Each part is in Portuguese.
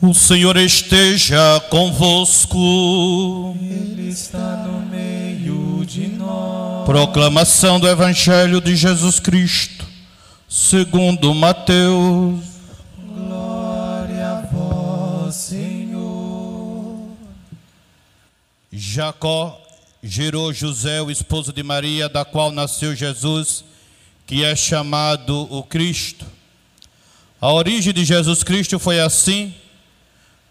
O Senhor esteja convosco. Ele está no meio de nós. Proclamação do Evangelho de Jesus Cristo, segundo Mateus. Glória a vós, Senhor. Jacó gerou José, o esposo de Maria, da qual nasceu Jesus, que é chamado o Cristo. A origem de Jesus Cristo foi assim.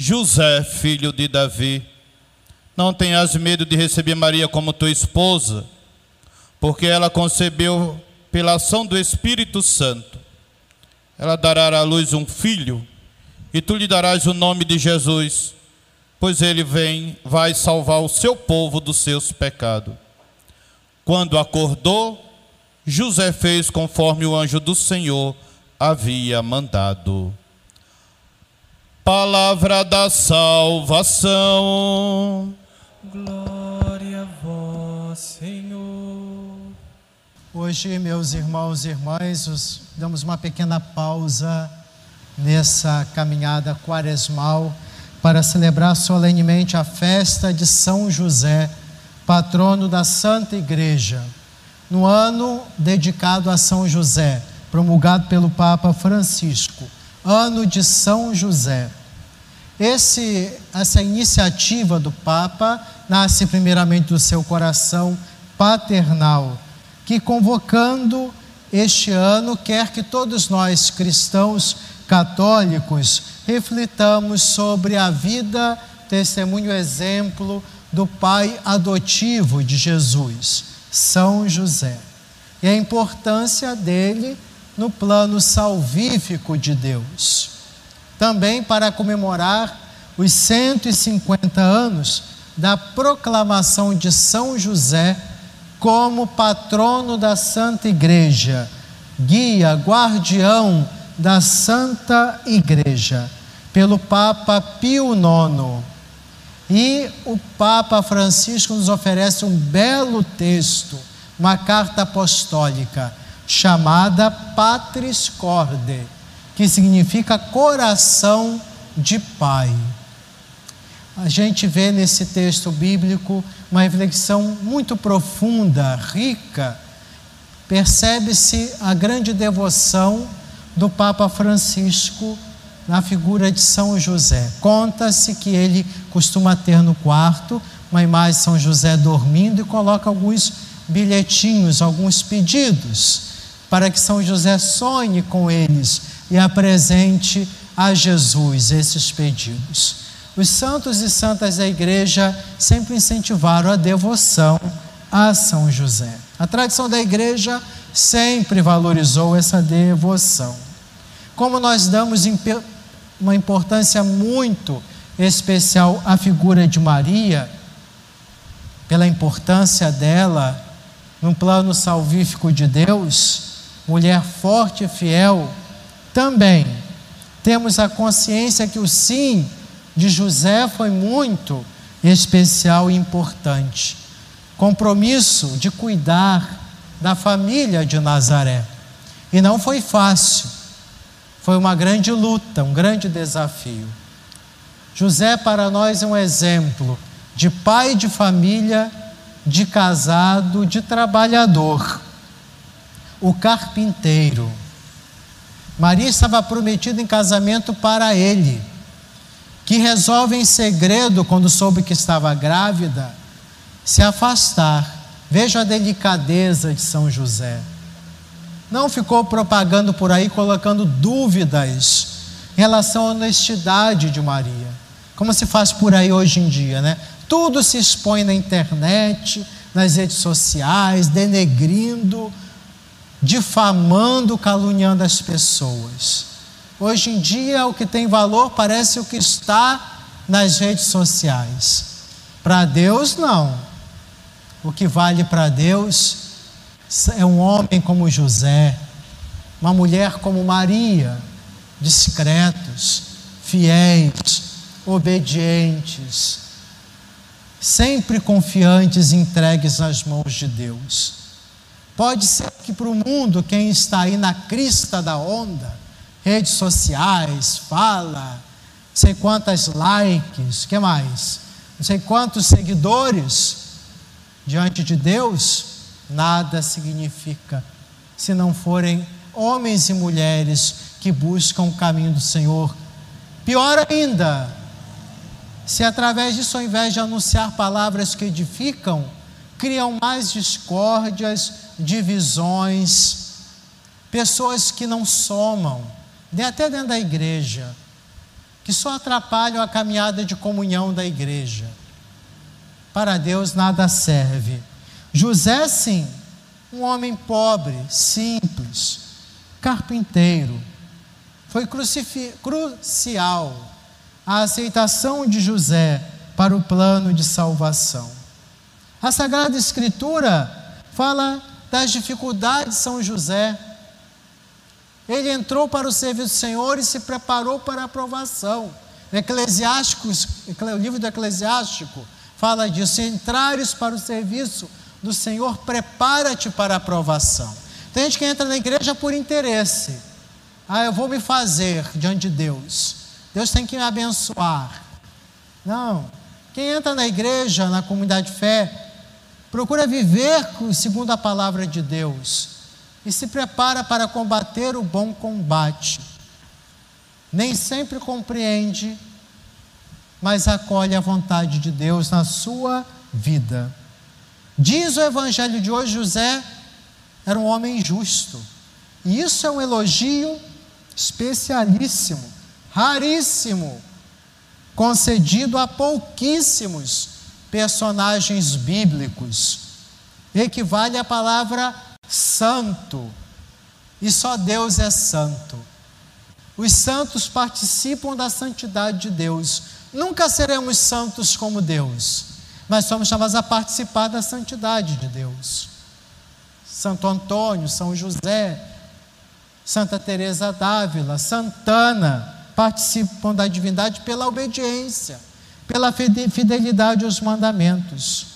José, filho de Davi, não tenhas medo de receber Maria como tua esposa, porque ela concebeu pela ação do Espírito Santo. Ela dará à luz um filho, e tu lhe darás o nome de Jesus, pois ele vem, vai salvar o seu povo dos seus pecados. Quando acordou, José fez conforme o anjo do Senhor havia mandado. Palavra da salvação. Glória a vós, Senhor. Hoje, meus irmãos e irmãs, os- damos uma pequena pausa nessa caminhada quaresmal para celebrar solenemente a festa de São José, patrono da Santa Igreja, no ano dedicado a São José, promulgado pelo Papa Francisco, ano de São José. Esse, essa iniciativa do Papa nasce primeiramente do seu coração paternal, que convocando este ano quer que todos nós cristãos católicos reflitamos sobre a vida, testemunho, exemplo do pai adotivo de Jesus, São José, e a importância dele no plano salvífico de Deus também para comemorar os 150 anos da proclamação de São José como patrono da Santa Igreja, guia, guardião da Santa Igreja, pelo Papa Pio IX. E o Papa Francisco nos oferece um belo texto, uma carta apostólica, chamada Patris Corde que significa coração de pai. A gente vê nesse texto bíblico uma reflexão muito profunda, rica. Percebe-se a grande devoção do Papa Francisco na figura de São José. Conta-se que ele costuma ter no quarto uma imagem de São José dormindo e coloca alguns bilhetinhos, alguns pedidos, para que São José sonhe com eles e apresente a Jesus esses pedidos. Os santos e santas da igreja sempre incentivaram a devoção a São José. A tradição da igreja sempre valorizou essa devoção. Como nós damos uma importância muito especial à figura de Maria, pela importância dela no plano salvífico de Deus, mulher forte e fiel, também temos a consciência que o sim de José foi muito especial e importante. Compromisso de cuidar da família de Nazaré. E não foi fácil, foi uma grande luta, um grande desafio. José, para nós, é um exemplo de pai de família, de casado, de trabalhador. O carpinteiro. Maria estava prometida em casamento para ele, que resolve em segredo, quando soube que estava grávida, se afastar. Veja a delicadeza de São José. Não ficou propagando por aí, colocando dúvidas em relação à honestidade de Maria, como se faz por aí hoje em dia, né? Tudo se expõe na internet, nas redes sociais, denegrindo, difamando, caluniando as pessoas. Hoje em dia, o que tem valor parece o que está nas redes sociais. Para Deus, não. O que vale para Deus é um homem como José, uma mulher como Maria, discretos, fiéis, obedientes, sempre confiantes e entregues nas mãos de Deus. Pode ser que para o mundo, quem está aí na crista da onda, redes sociais, fala, sei quantas likes, que mais? Não sei quantos seguidores diante de Deus, nada significa se não forem homens e mulheres que buscam o caminho do Senhor. Pior ainda, se através disso, ao invés de anunciar palavras que edificam, criam mais discórdias, divisões, pessoas que não somam, até dentro da igreja, que só atrapalham a caminhada de comunhão da igreja. Para Deus nada serve. José, sim, um homem pobre, simples, carpinteiro, foi crucial a aceitação de José para o plano de salvação. A Sagrada Escritura fala das dificuldades de São José. Ele entrou para o serviço do Senhor e se preparou para a aprovação. Eclesiásticos, o livro do Eclesiástico fala disso: entrares para o serviço do Senhor, prepara-te para a aprovação. Tem gente que entra na igreja por interesse. Ah, eu vou me fazer diante de Deus. Deus tem que me abençoar. Não. Quem entra na igreja, na comunidade de fé, procura viver segundo a palavra de Deus e se prepara para combater o bom combate. Nem sempre compreende, mas acolhe a vontade de Deus na sua vida. Diz o evangelho de hoje: José era um homem justo. E isso é um elogio especialíssimo raríssimo, concedido a pouquíssimos personagens bíblicos. Equivale à palavra santo. E só Deus é santo. Os santos participam da santidade de Deus. Nunca seremos santos como Deus, mas somos chamados a participar da santidade de Deus. Santo Antônio, São José, Santa Teresa d'Ávila, Santana, participam da divindade pela obediência, pela fidelidade aos mandamentos.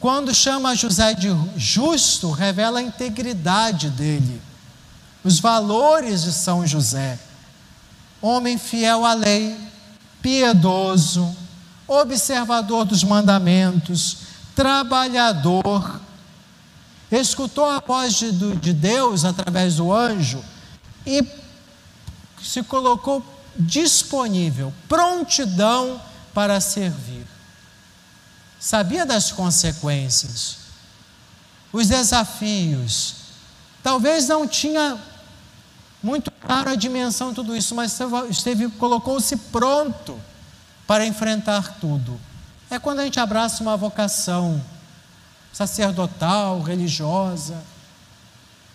Quando chama José de justo, revela a integridade dele, os valores de São José. Homem fiel à lei, piedoso, observador dos mandamentos, trabalhador, escutou a voz de, de Deus através do anjo e se colocou disponível, prontidão para servir. Sabia das consequências, os desafios. Talvez não tinha muito claro a dimensão de tudo isso, mas esteve, colocou-se pronto para enfrentar tudo. É quando a gente abraça uma vocação sacerdotal, religiosa,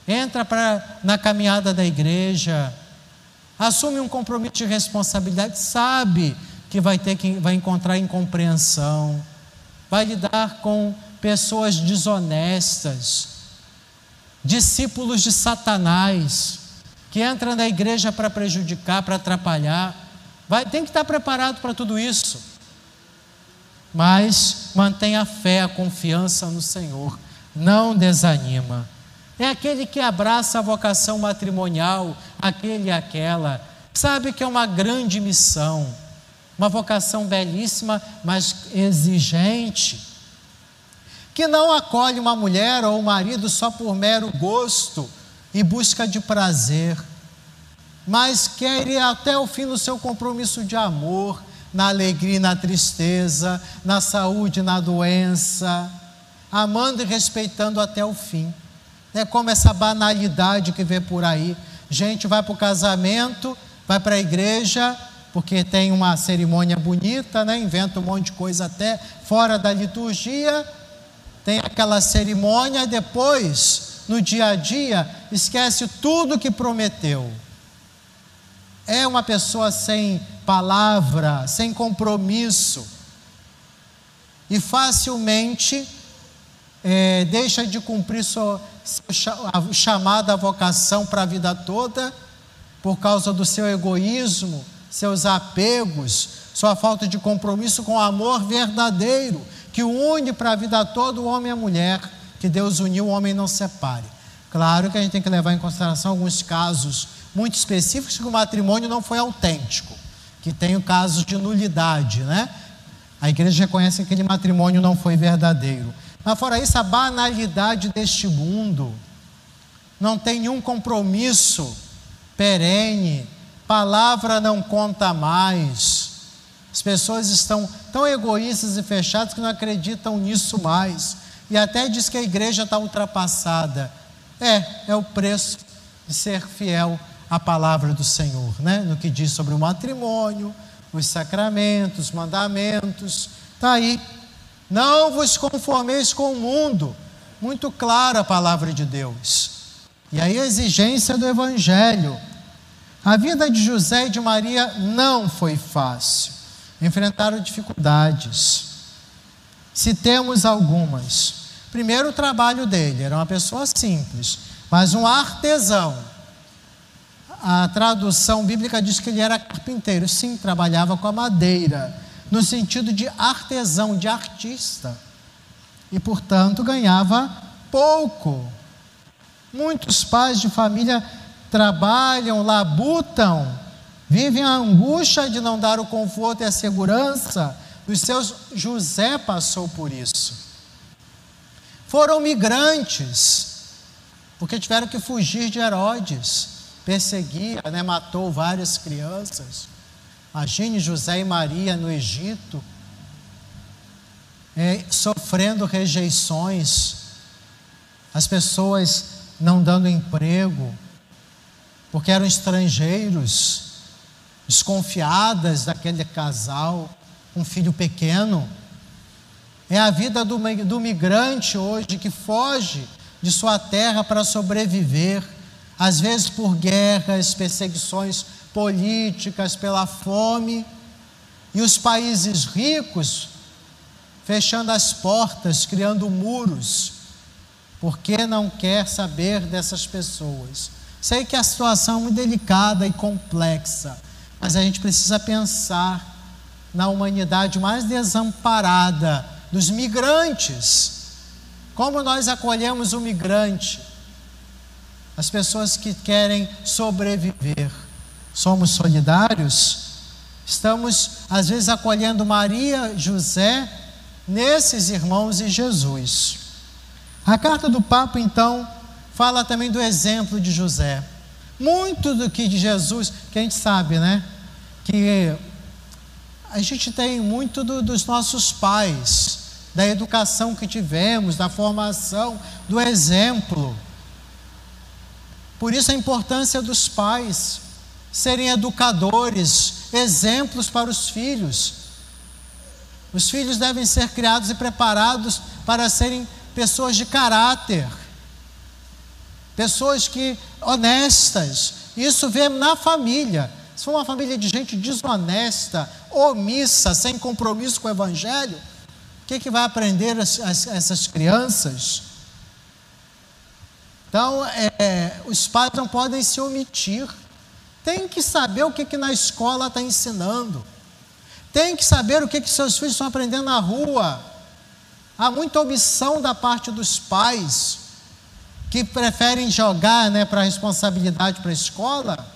entra pra, na caminhada da igreja, assume um compromisso de responsabilidade, sabe que vai ter que vai encontrar incompreensão, vai lidar com pessoas desonestas, discípulos de Satanás, que entram na igreja para prejudicar, para atrapalhar. Vai, tem que estar preparado para tudo isso. Mas mantenha a fé, a confiança no Senhor. Não desanima. É aquele que abraça a vocação matrimonial, aquele e aquela. Sabe que é uma grande missão, uma vocação belíssima, mas exigente. Que não acolhe uma mulher ou um marido só por mero gosto e busca de prazer, mas quer ir até o fim no seu compromisso de amor, na alegria e na tristeza, na saúde e na doença, amando e respeitando até o fim. É como essa banalidade que vê por aí. Gente vai para o casamento, vai para a igreja, porque tem uma cerimônia bonita, né? inventa um monte de coisa até fora da liturgia, tem aquela cerimônia, depois, no dia a dia, esquece tudo que prometeu. é uma pessoa sem palavra, sem compromisso e facilmente é, deixa de cumprir sua, sua chamada vocação para a vida toda por causa do seu egoísmo, seus apegos, sua falta de compromisso com o amor verdadeiro que une para a vida toda o homem e a mulher, que Deus uniu, o homem não separe. Claro que a gente tem que levar em consideração alguns casos muito específicos que o matrimônio não foi autêntico, que tem casos de nulidade, né? A igreja reconhece que aquele matrimônio não foi verdadeiro. Mas fora isso, a banalidade deste mundo não tem nenhum compromisso perene, palavra não conta mais. As pessoas estão tão egoístas e fechadas que não acreditam nisso mais. E até diz que a igreja está ultrapassada. É, é o preço de ser fiel a palavra do Senhor, né? no que diz sobre o matrimônio, os sacramentos, os mandamentos. Está aí. Não vos conformeis com o mundo. Muito clara a palavra de Deus. E aí a exigência do Evangelho. A vida de José e de Maria não foi fácil. Enfrentaram dificuldades. Se temos algumas. Primeiro, o trabalho dele. Era uma pessoa simples, mas um artesão a tradução bíblica diz que ele era carpinteiro. Sim, trabalhava com a madeira, no sentido de artesão, de artista. E, portanto, ganhava pouco. Muitos pais de família trabalham, labutam, vivem a angústia de não dar o conforto e a segurança. Os seus José passou por isso. Foram migrantes, porque tiveram que fugir de Herodes perseguia, né, matou várias crianças. Imagine José e Maria no Egito, é, sofrendo rejeições, as pessoas não dando emprego, porque eram estrangeiros, desconfiadas daquele casal, um filho pequeno. É a vida do, do migrante hoje que foge de sua terra para sobreviver às vezes por guerras, perseguições políticas, pela fome, e os países ricos fechando as portas, criando muros, porque não quer saber dessas pessoas. Sei que a situação é muito delicada e complexa, mas a gente precisa pensar na humanidade mais desamparada, dos migrantes. Como nós acolhemos o migrante? as pessoas que querem sobreviver. Somos solidários? Estamos, às vezes, acolhendo Maria, José, nesses irmãos e Jesus. A carta do Papa, então, fala também do exemplo de José. Muito do que de Jesus, que a gente sabe, né? Que a gente tem muito do, dos nossos pais, da educação que tivemos, da formação, do exemplo. Por isso a importância dos pais serem educadores, exemplos para os filhos. Os filhos devem ser criados e preparados para serem pessoas de caráter, pessoas que honestas. Isso vê na família. Se for uma família de gente desonesta, omissa, sem compromisso com o Evangelho, o que, que vai aprender as, as, essas crianças? Então, é, os pais não podem se omitir. Tem que saber o que, que na escola está ensinando. Tem que saber o que, que seus filhos estão aprendendo na rua. Há muita omissão da parte dos pais que preferem jogar né, para a responsabilidade para a escola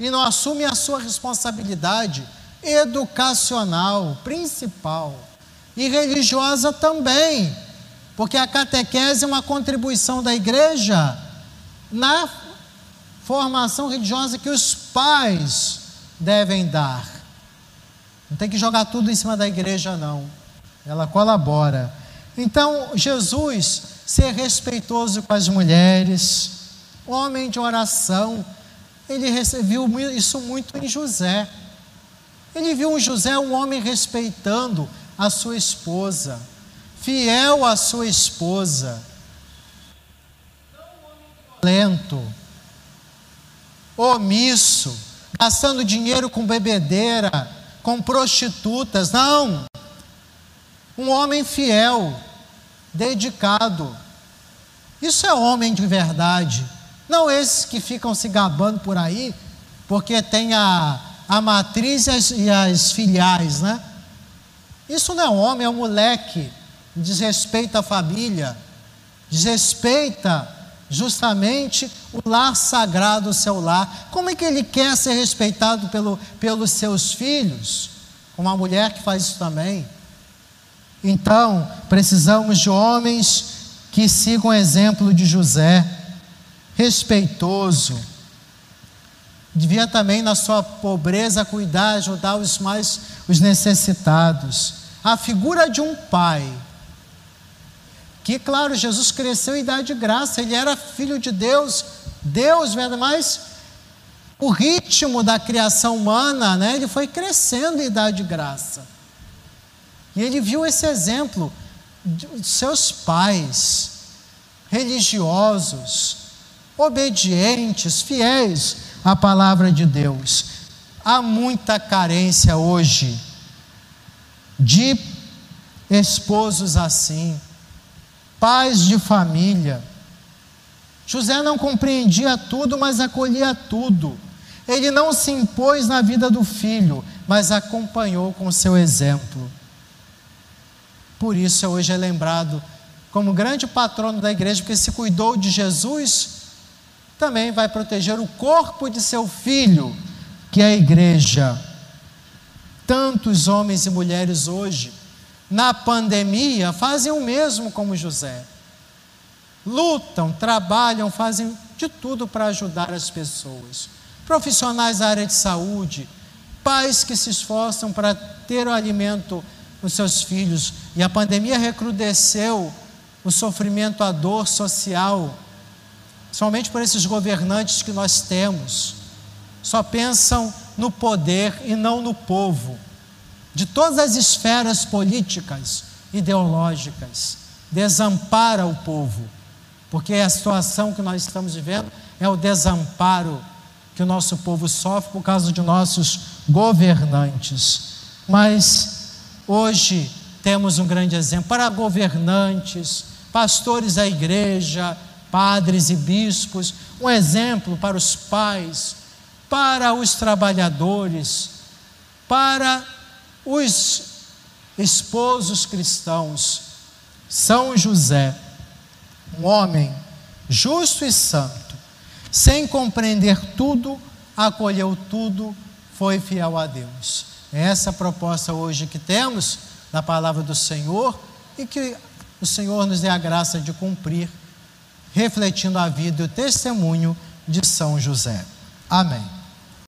e não assumem a sua responsabilidade educacional principal e religiosa também. Porque a catequese é uma contribuição da igreja na formação religiosa que os pais devem dar. Não tem que jogar tudo em cima da igreja, não. Ela colabora. Então, Jesus, ser respeitoso com as mulheres, homem de oração, ele recebeu isso muito em José. Ele viu em José um homem respeitando a sua esposa fiel à sua esposa, lento, omisso, gastando dinheiro com bebedeira, com prostitutas, não. Um homem fiel, dedicado. Isso é homem de verdade. Não esses que ficam se gabando por aí, porque tem a, a matriz e as, e as filiais, né? Isso não é homem, é um moleque. Desrespeita a família, desrespeita justamente o lar sagrado, o seu lar. Como é que ele quer ser respeitado pelo, pelos seus filhos? Uma mulher que faz isso também. Então, precisamos de homens que sigam o exemplo de José, respeitoso. Devia também, na sua pobreza, cuidar, ajudar os mais os necessitados. A figura de um pai que, claro, Jesus cresceu em idade de graça, ele era filho de Deus, Deus, mas o ritmo da criação humana, né, ele foi crescendo em idade de graça. E ele viu esse exemplo de seus pais, religiosos, obedientes, fiéis à palavra de Deus. Há muita carência hoje de esposos assim pais de família. José não compreendia tudo, mas acolhia tudo. Ele não se impôs na vida do filho, mas acompanhou com seu exemplo. Por isso hoje é lembrado como grande patrono da igreja, porque se cuidou de Jesus, também vai proteger o corpo de seu filho, que é a igreja. Tantos homens e mulheres hoje na pandemia fazem o mesmo como José. Lutam, trabalham, fazem de tudo para ajudar as pessoas. Profissionais da área de saúde, pais que se esforçam para ter o alimento os seus filhos. E a pandemia recrudesceu o sofrimento, a dor social, somente por esses governantes que nós temos. Só pensam no poder e não no povo de todas as esferas políticas, ideológicas, desampara o povo, porque a situação que nós estamos vivendo é o desamparo que o nosso povo sofre por causa de nossos governantes. Mas hoje temos um grande exemplo para governantes, pastores da igreja, padres e bispos, um exemplo para os pais, para os trabalhadores, para os esposos cristãos, São José, um homem justo e santo, sem compreender tudo, acolheu tudo, foi fiel a Deus. É essa proposta hoje que temos na palavra do Senhor e que o Senhor nos dê a graça de cumprir, refletindo a vida e o testemunho de São José. Amém.